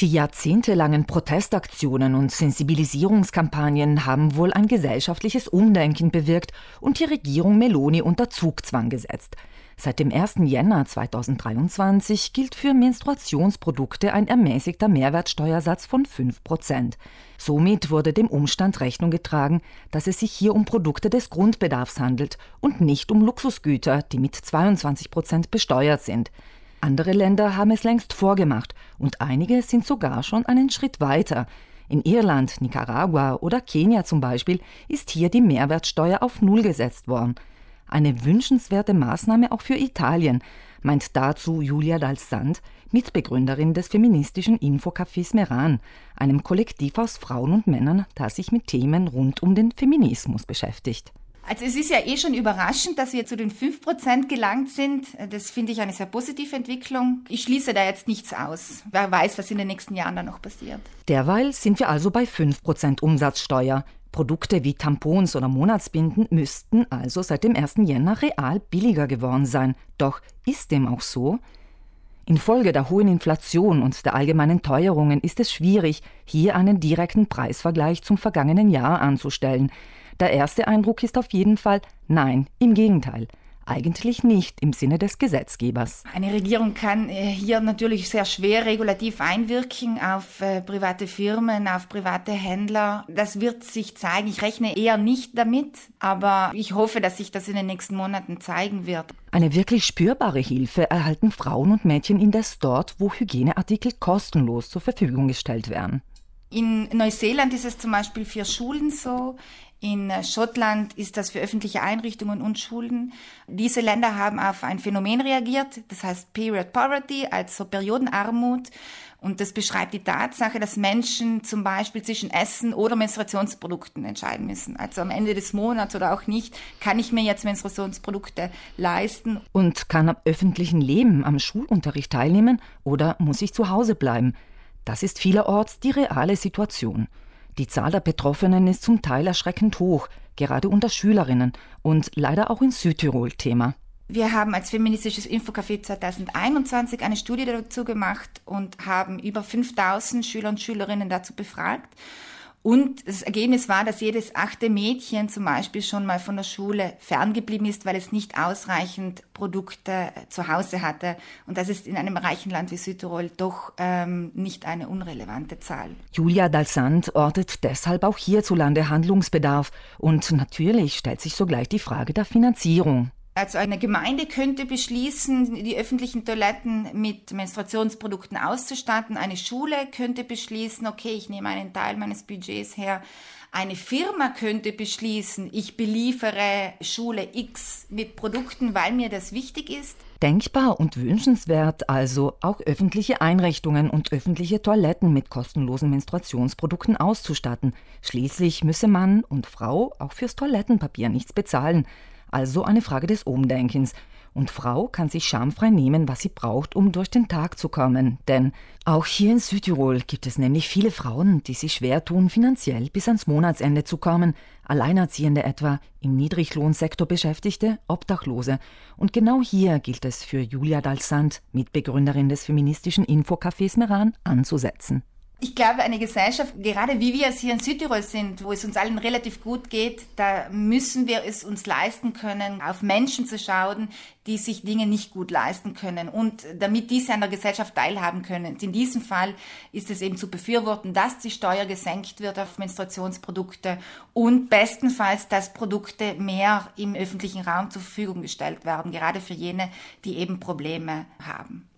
Die jahrzehntelangen Protestaktionen und Sensibilisierungskampagnen haben wohl ein gesellschaftliches Umdenken bewirkt und die Regierung Meloni unter Zugzwang gesetzt. Seit dem 1. Jänner 2023 gilt für Menstruationsprodukte ein ermäßigter Mehrwertsteuersatz von 5 Prozent. Somit wurde dem Umstand Rechnung getragen, dass es sich hier um Produkte des Grundbedarfs handelt und nicht um Luxusgüter, die mit 22 Prozent besteuert sind. Andere Länder haben es längst vorgemacht und einige sind sogar schon einen Schritt weiter. In Irland, Nicaragua oder Kenia zum Beispiel ist hier die Mehrwertsteuer auf Null gesetzt worden. Eine wünschenswerte Maßnahme auch für Italien, meint dazu Julia Dalsand, Mitbegründerin des feministischen Infocafés Meran, einem Kollektiv aus Frauen und Männern, das sich mit Themen rund um den Feminismus beschäftigt. Also es ist ja eh schon überraschend, dass wir zu den 5% gelangt sind. Das finde ich eine sehr positive Entwicklung. Ich schließe da jetzt nichts aus. Wer weiß, was in den nächsten Jahren da noch passiert. Derweil sind wir also bei 5% Umsatzsteuer. Produkte wie Tampons oder Monatsbinden müssten also seit dem 1. Jänner real billiger geworden sein. Doch ist dem auch so? Infolge der hohen Inflation und der allgemeinen Teuerungen ist es schwierig, hier einen direkten Preisvergleich zum vergangenen Jahr anzustellen. Der erste Eindruck ist auf jeden Fall nein, im Gegenteil. Eigentlich nicht im Sinne des Gesetzgebers. Eine Regierung kann äh, hier natürlich sehr schwer regulativ einwirken auf äh, private Firmen, auf private Händler. Das wird sich zeigen. Ich rechne eher nicht damit, aber ich hoffe, dass sich das in den nächsten Monaten zeigen wird. Eine wirklich spürbare Hilfe erhalten Frauen und Mädchen indes dort, wo Hygieneartikel kostenlos zur Verfügung gestellt werden. In Neuseeland ist es zum Beispiel für Schulen so. In Schottland ist das für öffentliche Einrichtungen und Schulen. Diese Länder haben auf ein Phänomen reagiert, das heißt Period Poverty, also Periodenarmut. Und das beschreibt die Tatsache, dass Menschen zum Beispiel zwischen Essen oder Menstruationsprodukten entscheiden müssen. Also am Ende des Monats oder auch nicht, kann ich mir jetzt Menstruationsprodukte leisten. Und kann am öffentlichen Leben, am Schulunterricht teilnehmen oder muss ich zu Hause bleiben? Das ist vielerorts die reale Situation. Die Zahl der Betroffenen ist zum Teil erschreckend hoch, gerade unter Schülerinnen und leider auch in Südtirol Thema. Wir haben als feministisches Infocafé 2021 eine Studie dazu gemacht und haben über 5000 Schüler und Schülerinnen dazu befragt. Und das Ergebnis war, dass jedes achte Mädchen zum Beispiel schon mal von der Schule ferngeblieben ist, weil es nicht ausreichend Produkte zu Hause hatte. Und das ist in einem reichen Land wie Südtirol doch ähm, nicht eine unrelevante Zahl. Julia Dalsand ortet deshalb auch hierzulande Handlungsbedarf. Und natürlich stellt sich sogleich die Frage der Finanzierung. Also eine Gemeinde könnte beschließen, die öffentlichen Toiletten mit Menstruationsprodukten auszustatten. Eine Schule könnte beschließen, okay, ich nehme einen Teil meines Budgets her. Eine Firma könnte beschließen, ich beliefere Schule X mit Produkten, weil mir das wichtig ist. Denkbar und wünschenswert also auch öffentliche Einrichtungen und öffentliche Toiletten mit kostenlosen Menstruationsprodukten auszustatten. Schließlich müsse Mann und Frau auch fürs Toilettenpapier nichts bezahlen. Also eine Frage des Umdenkens. Und Frau kann sich schamfrei nehmen, was sie braucht, um durch den Tag zu kommen. Denn auch hier in Südtirol gibt es nämlich viele Frauen, die sich schwer tun, finanziell bis ans Monatsende zu kommen. Alleinerziehende etwa, im Niedriglohnsektor Beschäftigte, Obdachlose. Und genau hier gilt es für Julia Dalsand, Mitbegründerin des feministischen Infocafés Meran, anzusetzen. Ich glaube, eine Gesellschaft, gerade wie wir es hier in Südtirol sind, wo es uns allen relativ gut geht, da müssen wir es uns leisten können, auf Menschen zu schauen, die sich Dinge nicht gut leisten können und damit diese an der Gesellschaft teilhaben können. In diesem Fall ist es eben zu befürworten, dass die Steuer gesenkt wird auf Menstruationsprodukte und bestenfalls, dass Produkte mehr im öffentlichen Raum zur Verfügung gestellt werden, gerade für jene, die eben Probleme haben.